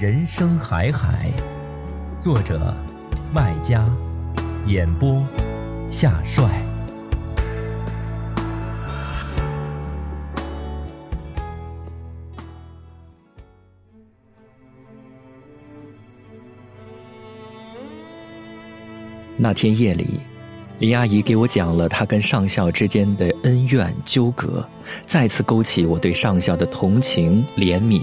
人生海海，作者麦家，演播夏帅。那天夜里，林阿姨给我讲了她跟上校之间的恩怨纠葛，再次勾起我对上校的同情怜悯。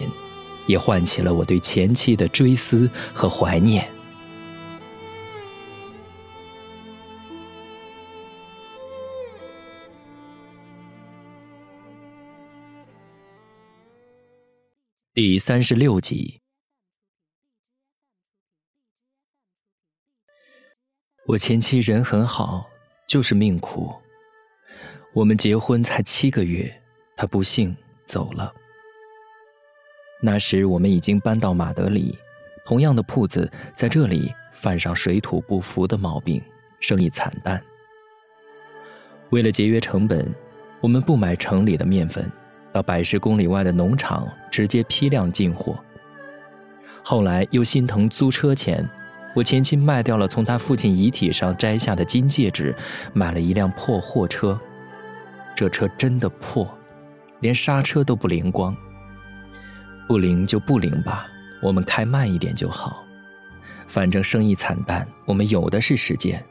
也唤起了我对前妻的追思和怀念。第三十六集，我前妻人很好，就是命苦。我们结婚才七个月，她不幸走了。那时我们已经搬到马德里，同样的铺子在这里犯上水土不服的毛病，生意惨淡。为了节约成本，我们不买城里的面粉，到百十公里外的农场直接批量进货。后来又心疼租车钱，我前妻卖掉了从他父亲遗体上摘下的金戒指，买了一辆破货车。这车真的破，连刹车都不灵光。不灵就不灵吧，我们开慢一点就好。反正生意惨淡，我们有的是时间。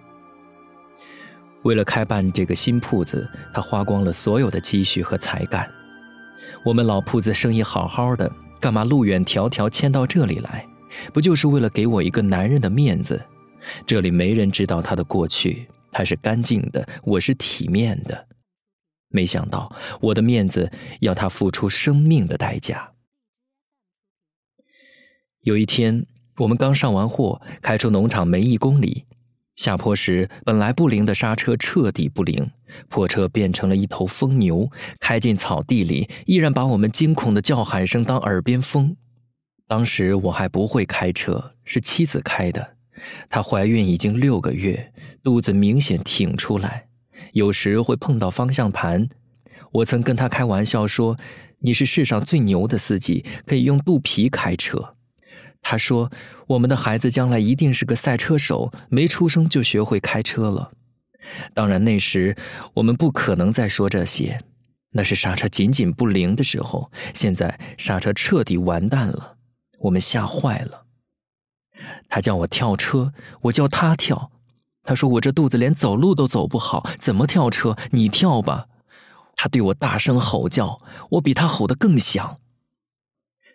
为了开办这个新铺子，他花光了所有的积蓄和才干。我们老铺子生意好好的，干嘛路远迢迢迁到这里来？不就是为了给我一个男人的面子？这里没人知道他的过去，他是干净的，我是体面的。没想到我的面子要他付出生命的代价。有一天，我们刚上完货，开出农场没一公里，下坡时本来不灵的刹车彻底不灵，破车变成了一头疯牛，开进草地里，依然把我们惊恐的叫喊声当耳边风。当时我还不会开车，是妻子开的，她怀孕已经六个月，肚子明显挺出来，有时会碰到方向盘。我曾跟她开玩笑说：“你是世上最牛的司机，可以用肚皮开车。”他说：“我们的孩子将来一定是个赛车手，没出生就学会开车了。”当然，那时我们不可能再说这些，那是刹车仅仅不灵的时候。现在刹车彻底完蛋了，我们吓坏了。他叫我跳车，我叫他跳。他说：“我这肚子连走路都走不好，怎么跳车？你跳吧。”他对我大声吼叫，我比他吼得更响。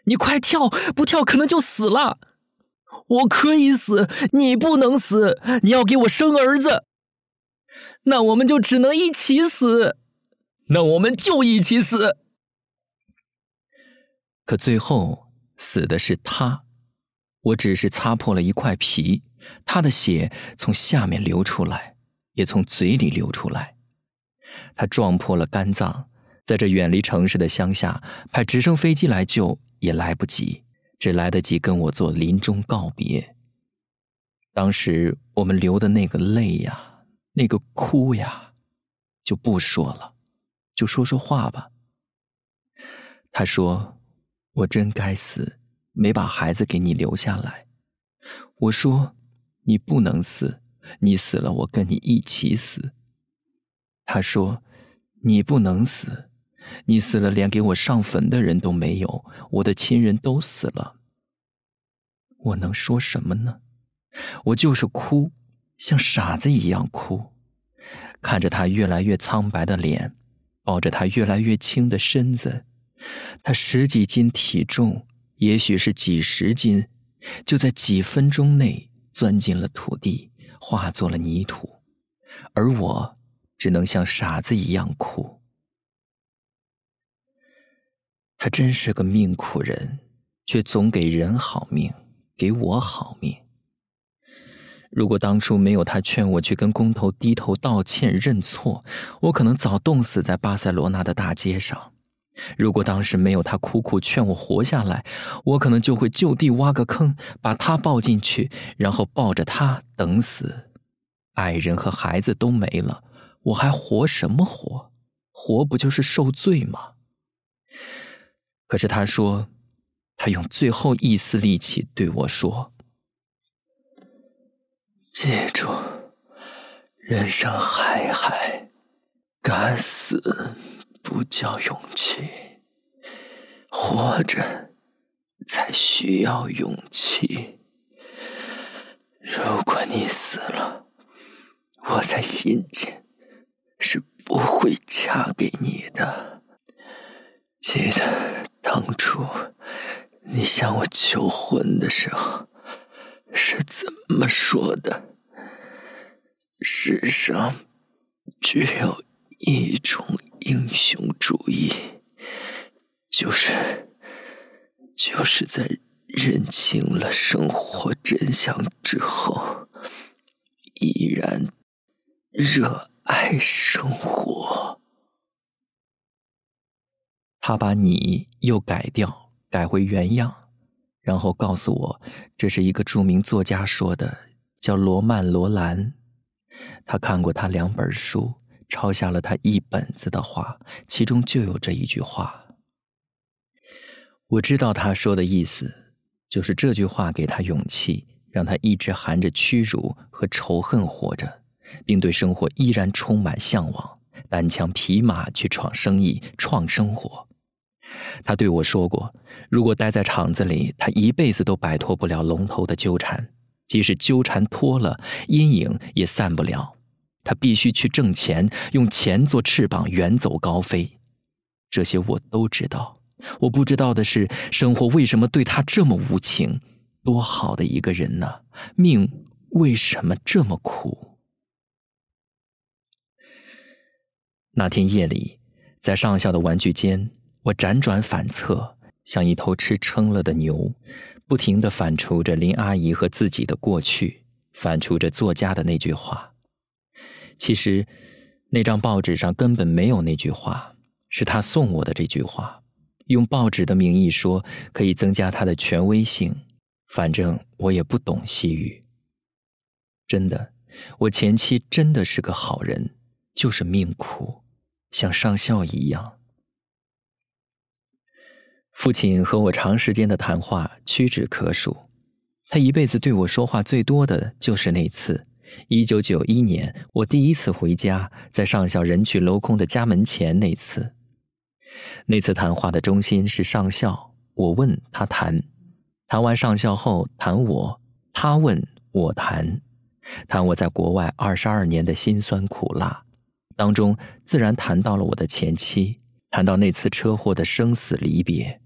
你快跳，不跳可能就死了。我可以死，你不能死。你要给我生儿子，那我们就只能一起死。那我们就一起死。可最后死的是他，我只是擦破了一块皮，他的血从下面流出来，也从嘴里流出来。他撞破了肝脏，在这远离城市的乡下，派直升飞机来救。也来不及，只来得及跟我做临终告别。当时我们流的那个泪呀，那个哭呀，就不说了，就说说话吧。他说：“我真该死，没把孩子给你留下来。”我说：“你不能死，你死了我跟你一起死。”他说：“你不能死。”你死了，连给我上坟的人都没有，我的亲人都死了，我能说什么呢？我就是哭，像傻子一样哭，看着他越来越苍白的脸，抱着他越来越轻的身子，他十几斤体重，也许是几十斤，就在几分钟内钻进了土地，化作了泥土，而我只能像傻子一样哭。他真是个命苦人，却总给人好命，给我好命。如果当初没有他劝我去跟工头低头道歉认错，我可能早冻死在巴塞罗那的大街上；如果当时没有他苦苦劝我活下来，我可能就会就地挖个坑，把他抱进去，然后抱着他等死。爱人和孩子都没了，我还活什么活？活不就是受罪吗？可是他说，他用最后一丝力气对我说。记住，人生海海，敢死不叫勇气，活着才需要勇气。如果你死了，我在心间是不会嫁给你的。记得当初你向我求婚的时候。是怎么说的？世上只有一种英雄主义，就是就是在认清了生活真相之后，依然热爱生活。他把你又改掉，改回原样。然后告诉我，这是一个著名作家说的，叫罗曼·罗兰。他看过他两本书，抄下了他一本子的话，其中就有这一句话。我知道他说的意思，就是这句话给他勇气，让他一直含着屈辱和仇恨活着，并对生活依然充满向往，单枪匹马去闯生意、创生活。他对我说过，如果待在厂子里，他一辈子都摆脱不了龙头的纠缠。即使纠缠脱了，阴影也散不了。他必须去挣钱，用钱做翅膀，远走高飞。这些我都知道。我不知道的是，生活为什么对他这么无情？多好的一个人呢？命为什么这么苦？那天夜里，在上校的玩具间。我辗转反侧，像一头吃撑了的牛，不停的反刍着林阿姨和自己的过去，反刍着作家的那句话。其实，那张报纸上根本没有那句话，是他送我的这句话，用报纸的名义说可以增加他的权威性。反正我也不懂西语。真的，我前妻真的是个好人，就是命苦，像上校一样。父亲和我长时间的谈话屈指可数，他一辈子对我说话最多的就是那次，一九九一年我第一次回家，在上校人去楼空的家门前那次。那次谈话的中心是上校，我问他谈，谈完上校后谈我，他问我谈，谈我在国外二十二年的辛酸苦辣，当中自然谈到了我的前妻，谈到那次车祸的生死离别。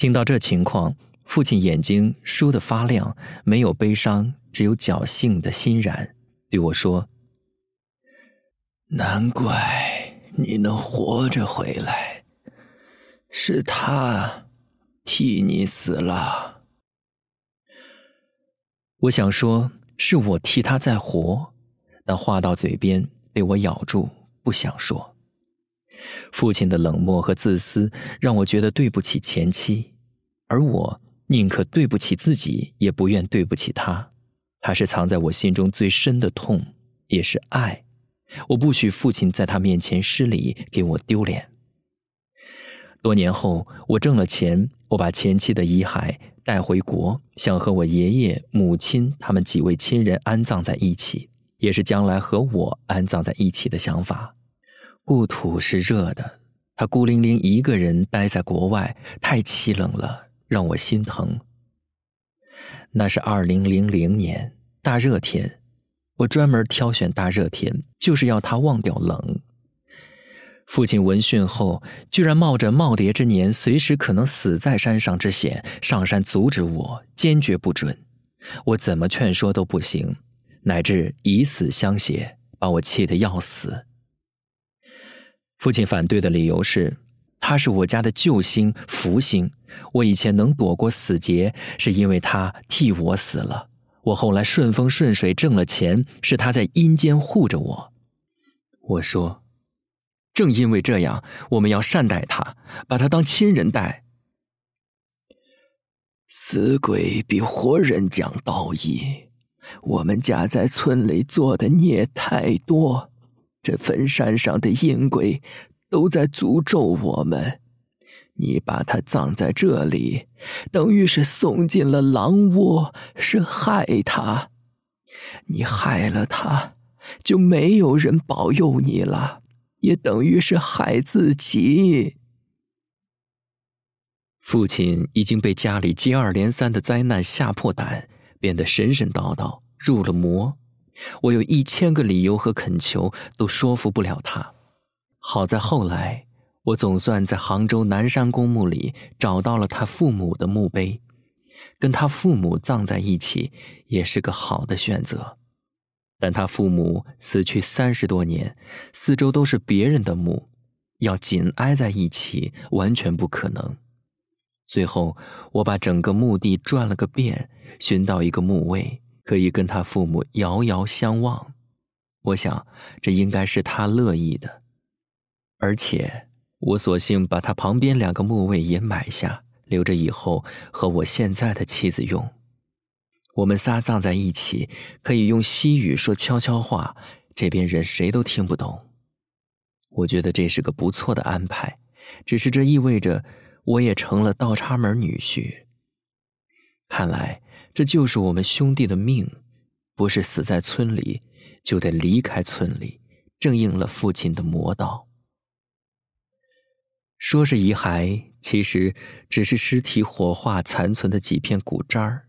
听到这情况，父亲眼睛倏地发亮，没有悲伤，只有侥幸的欣然，对我说：“难怪你能活着回来，是他替你死了。”我想说是我替他在活，但话到嘴边被我咬住，不想说。父亲的冷漠和自私让我觉得对不起前妻，而我宁可对不起自己，也不愿对不起他。他是藏在我心中最深的痛，也是爱。我不许父亲在他面前失礼，给我丢脸。多年后，我挣了钱，我把前妻的遗骸带回国，想和我爷爷、母亲他们几位亲人安葬在一起，也是将来和我安葬在一起的想法。故土是热的，他孤零零一个人待在国外，太凄冷了，让我心疼。那是二零零零年大热天，我专门挑选大热天，就是要他忘掉冷。父亲闻讯后，居然冒着耄耋之年随时可能死在山上之险，上山阻止我，坚决不准。我怎么劝说都不行，乃至以死相胁，把我气得要死。父亲反对的理由是，他是我家的救星、福星。我以前能躲过死劫，是因为他替我死了。我后来顺风顺水挣了钱，是他在阴间护着我。我说，正因为这样，我们要善待他，把他当亲人待。死鬼比活人讲道义，我们家在村里做的孽太多，这坟山上的阴鬼都在诅咒我们。你把他葬在这里，等于是送进了狼窝，是害他。你害了他，就没有人保佑你了，也等于是害自己。父亲已经被家里接二连三的灾难吓破胆，变得神神叨叨，入了魔。我有一千个理由和恳求，都说服不了他。好在后来。我总算在杭州南山公墓里找到了他父母的墓碑，跟他父母葬在一起也是个好的选择。但他父母死去三十多年，四周都是别人的墓，要紧挨在一起完全不可能。最后，我把整个墓地转了个遍，寻到一个墓位可以跟他父母遥遥相望。我想，这应该是他乐意的，而且。我索性把他旁边两个墓位也买下，留着以后和我现在的妻子用。我们仨葬在一起，可以用西语说悄悄话，这边人谁都听不懂。我觉得这是个不错的安排，只是这意味着我也成了倒插门女婿。看来这就是我们兄弟的命，不是死在村里，就得离开村里，正应了父亲的魔道。说是遗骸，其实只是尸体火化残存的几片骨渣儿。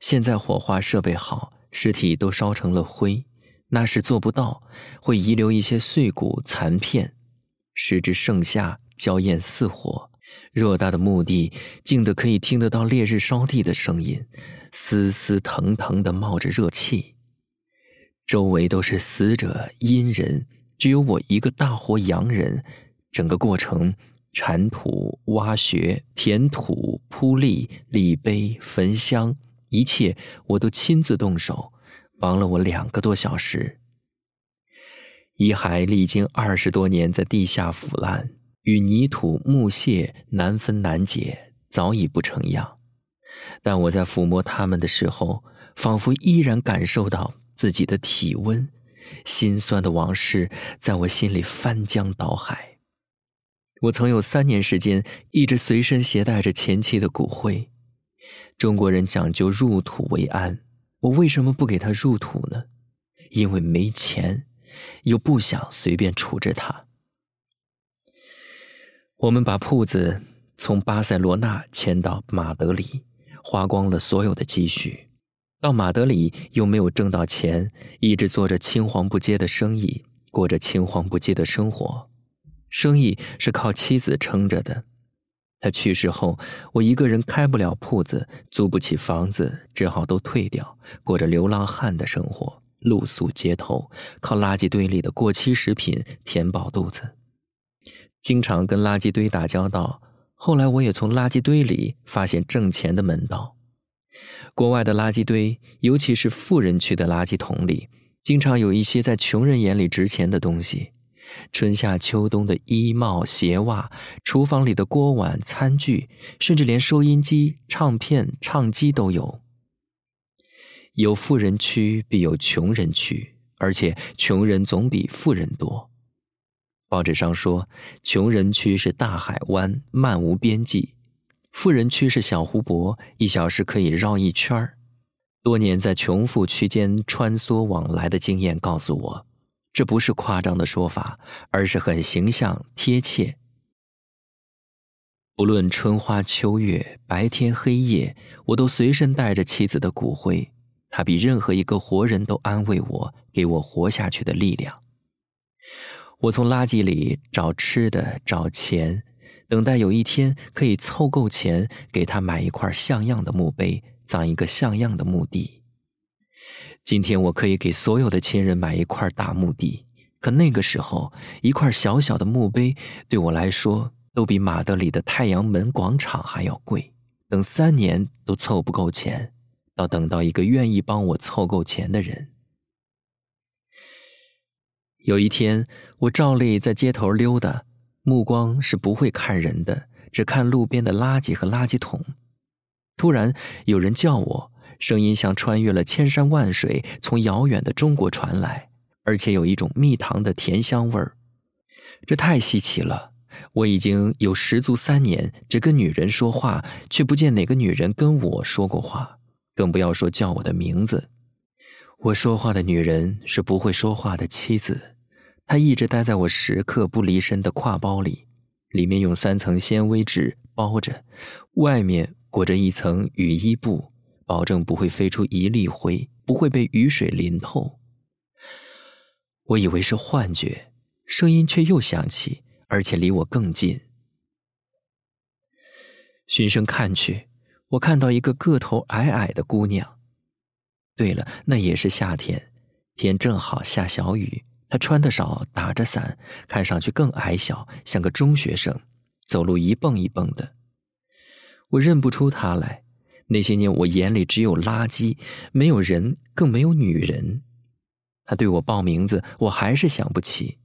现在火化设备好，尸体都烧成了灰，那是做不到，会遗留一些碎骨残片。使之盛夏，娇艳似火，偌大的墓地静得可以听得到烈日烧地的声音，丝丝腾腾的冒着热气。周围都是死者阴人，只有我一个大活洋人。整个过程，铲土、挖穴、填土、铺立、立碑、焚香，一切我都亲自动手，忙了我两个多小时。遗骸历经二十多年在地下腐烂，与泥土、木屑难分难解，早已不成样。但我在抚摸它们的时候，仿佛依然感受到自己的体温，心酸的往事在我心里翻江倒海。我曾有三年时间一直随身携带着前妻的骨灰。中国人讲究入土为安，我为什么不给他入土呢？因为没钱，又不想随便处置他。我们把铺子从巴塞罗那迁到马德里，花光了所有的积蓄。到马德里又没有挣到钱，一直做着青黄不接的生意，过着青黄不接的生活。生意是靠妻子撑着的，他去世后，我一个人开不了铺子，租不起房子，只好都退掉，过着流浪汉的生活，露宿街头，靠垃圾堆里的过期食品填饱肚子，经常跟垃圾堆打交道。后来，我也从垃圾堆里发现挣钱的门道。国外的垃圾堆，尤其是富人区的垃圾桶里，经常有一些在穷人眼里值钱的东西。春夏秋冬的衣帽鞋袜，厨房里的锅碗餐具，甚至连收音机、唱片、唱机都有。有富人区必有穷人区，而且穷人总比富人多。报纸上说，穷人区是大海湾，漫无边际；富人区是小湖泊，一小时可以绕一圈儿。多年在穷富区间穿梭往来的经验告诉我。这不是夸张的说法，而是很形象贴切。不论春花秋月，白天黑夜，我都随身带着妻子的骨灰。她比任何一个活人都安慰我，给我活下去的力量。我从垃圾里找吃的，找钱，等待有一天可以凑够钱，给他买一块像样的墓碑，葬一个像样的墓地。今天我可以给所有的亲人买一块大墓地，可那个时候，一块小小的墓碑对我来说，都比马德里的太阳门广场还要贵。等三年都凑不够钱，要等到一个愿意帮我凑够钱的人。有一天，我照例在街头溜达，目光是不会看人的，只看路边的垃圾和垃圾桶。突然，有人叫我，声音像穿越了千山万水，从遥远的中国传来，而且有一种蜜糖的甜香味儿。这太稀奇了！我已经有十足三年只跟女人说话，却不见哪个女人跟我说过话，更不要说叫我的名字。我说话的女人是不会说话的妻子。他一直待在我时刻不离身的挎包里，里面用三层纤维纸包着，外面裹着一层雨衣布，保证不会飞出一粒灰，不会被雨水淋透。我以为是幻觉，声音却又响起，而且离我更近。循声看去，我看到一个个头矮矮的姑娘。对了，那也是夏天，天正好下小雨。他穿的少，打着伞，看上去更矮小，像个中学生，走路一蹦一蹦的。我认不出他来。那些年，我眼里只有垃圾，没有人，更没有女人。他对我报名字，我还是想不起。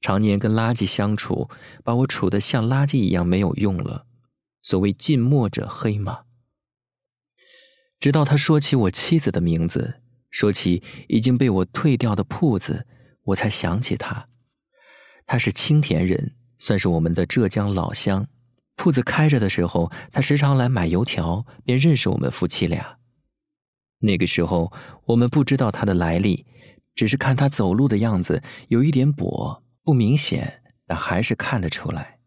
常年跟垃圾相处，把我处得像垃圾一样没有用了。所谓近墨者黑嘛。直到他说起我妻子的名字，说起已经被我退掉的铺子。我才想起他，他是青田人，算是我们的浙江老乡。铺子开着的时候，他时常来买油条，便认识我们夫妻俩。那个时候，我们不知道他的来历，只是看他走路的样子有一点跛，不明显，但还是看得出来。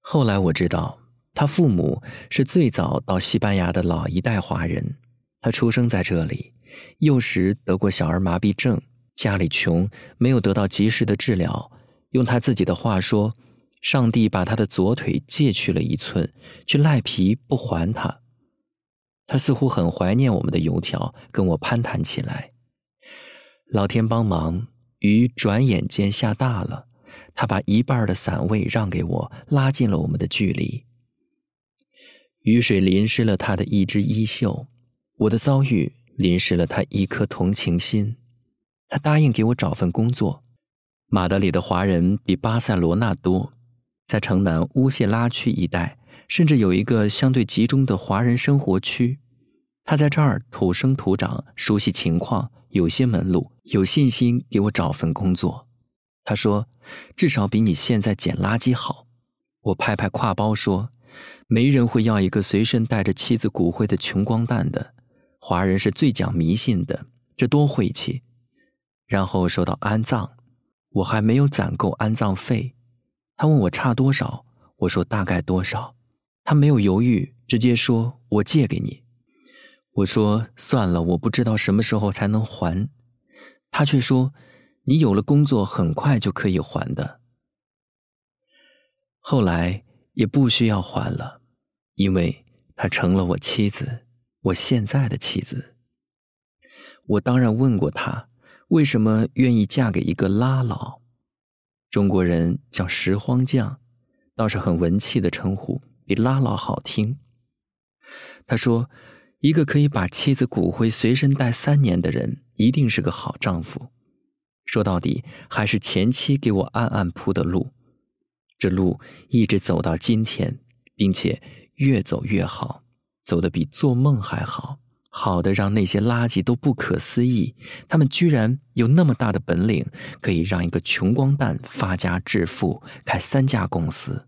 后来我知道，他父母是最早到西班牙的老一代华人，他出生在这里，幼时得过小儿麻痹症。家里穷，没有得到及时的治疗。用他自己的话说：“上帝把他的左腿借去了一寸，却赖皮不还他。”他似乎很怀念我们的油条，跟我攀谈起来。老天帮忙，雨转眼间下大了。他把一半的伞位让给我，拉近了我们的距离。雨水淋湿了他的一只衣袖，我的遭遇淋湿了他一颗同情心。他答应给我找份工作。马德里的华人比巴塞罗那多，在城南乌谢拉区一带，甚至有一个相对集中的华人生活区。他在这儿土生土长，熟悉情况，有些门路，有信心给我找份工作。他说：“至少比你现在捡垃圾好。”我拍拍挎包说：“没人会要一个随身带着妻子骨灰的穷光蛋的。华人是最讲迷信的，这多晦气。”然后说到安葬，我还没有攒够安葬费。他问我差多少，我说大概多少。他没有犹豫，直接说我借给你。我说算了，我不知道什么时候才能还。他却说你有了工作，很快就可以还的。后来也不需要还了，因为她成了我妻子，我现在的妻子。我当然问过他。为什么愿意嫁给一个拉老？中国人叫拾荒匠，倒是很文气的称呼，比拉老好听。他说：“一个可以把妻子骨灰随身带三年的人，一定是个好丈夫。”说到底，还是前妻给我暗暗铺的路，这路一直走到今天，并且越走越好，走得比做梦还好。好的，让那些垃圾都不可思议。他们居然有那么大的本领，可以让一个穷光蛋发家致富，开三家公司。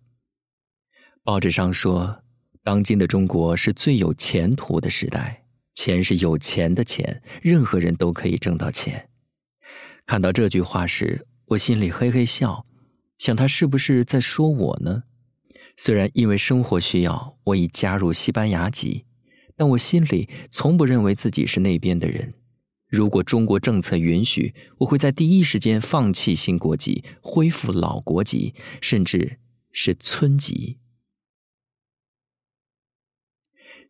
报纸上说，当今的中国是最有前途的时代，钱是有钱的钱，任何人都可以挣到钱。看到这句话时，我心里嘿嘿笑，想他是不是在说我呢？虽然因为生活需要，我已加入西班牙籍，但我心里从不认为自己是那边的人。如果中国政策允许，我会在第一时间放弃新国籍，恢复老国籍，甚至是村籍。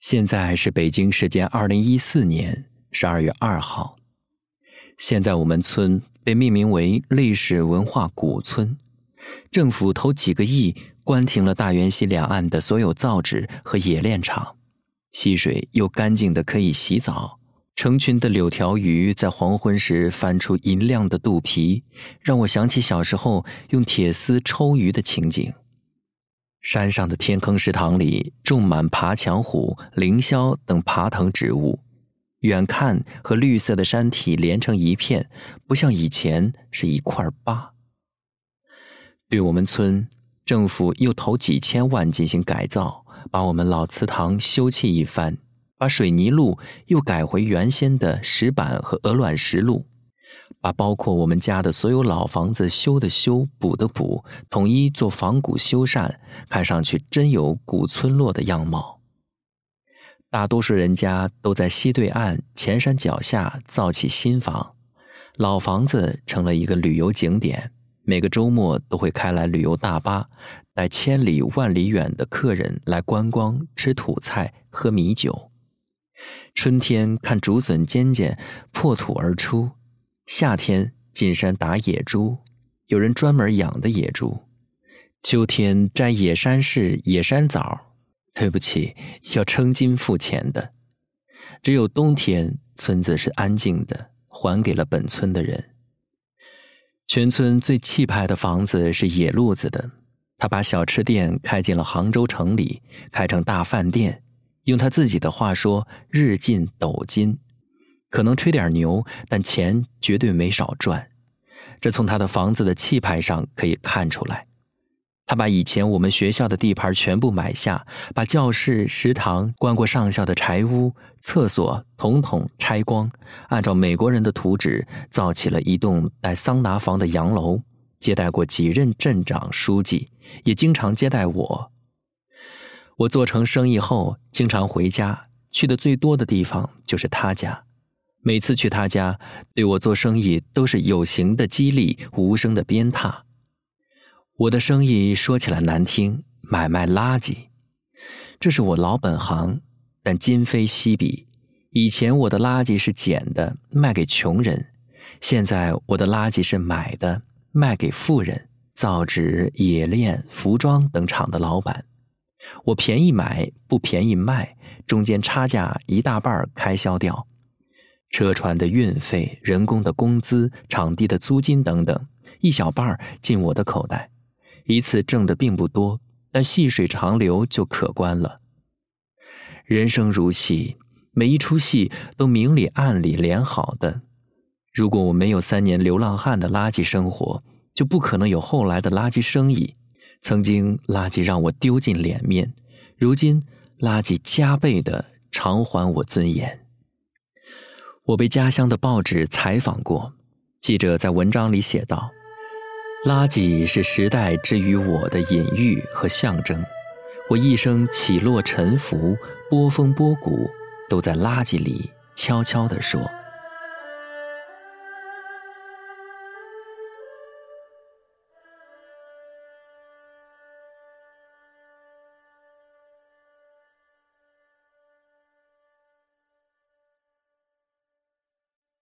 现在是北京时间二零一四年十二月二号。现在我们村被命名为历史文化古村，政府投几个亿关停了大源溪两岸的所有造纸和冶炼厂，溪水又干净的可以洗澡。成群的柳条鱼在黄昏时翻出银亮的肚皮，让我想起小时候用铁丝抽鱼的情景。山上的天坑池塘里种满爬墙虎、凌霄等爬藤植物，远看和绿色的山体连成一片，不像以前是一块疤。对我们村，政府又投几千万进行改造，把我们老祠堂修葺一番，把水泥路又改回原先的石板和鹅卵石路。把包括我们家的所有老房子修的修，补的补，统一做仿古修缮，看上去真有古村落的样貌。大多数人家都在西对岸前山脚下造起新房，老房子成了一个旅游景点，每个周末都会开来旅游大巴，带千里万里远的客人来观光、吃土菜、喝米酒。春天看竹笋尖尖破土而出。夏天进山打野猪，有人专门养的野猪；秋天摘野山柿、野山枣，对不起，要称斤付钱的。只有冬天，村子是安静的，还给了本村的人。全村最气派的房子是野路子的，他把小吃店开进了杭州城里，开成大饭店。用他自己的话说：“日进斗金。”可能吹点牛，但钱绝对没少赚。这从他的房子的气派上可以看出来。他把以前我们学校的地盘全部买下，把教室、食堂、关过上校的柴屋、厕所统统拆光，按照美国人的图纸造起了一栋带桑拿房的洋楼，接待过几任镇长、书记，也经常接待我。我做成生意后，经常回家，去的最多的地方就是他家。每次去他家，对我做生意都是有形的激励，无声的鞭挞。我的生意说起来难听，买卖垃圾，这是我老本行。但今非昔比，以前我的垃圾是捡的，卖给穷人；现在我的垃圾是买的，卖给富人。造纸、冶炼、服装等厂的老板，我便宜买，不便宜卖，中间差价一大半开销掉。车船的运费、人工的工资、场地的租金等等，一小半进我的口袋，一次挣的并不多，但细水长流就可观了。人生如戏，每一出戏都明里暗里连好的。如果我没有三年流浪汉的垃圾生活，就不可能有后来的垃圾生意。曾经垃圾让我丢尽脸面，如今垃圾加倍的偿还我尊严。我被家乡的报纸采访过，记者在文章里写道：“垃圾是时代之于我的隐喻和象征，我一生起落沉浮、波峰波谷，都在垃圾里悄悄地说。”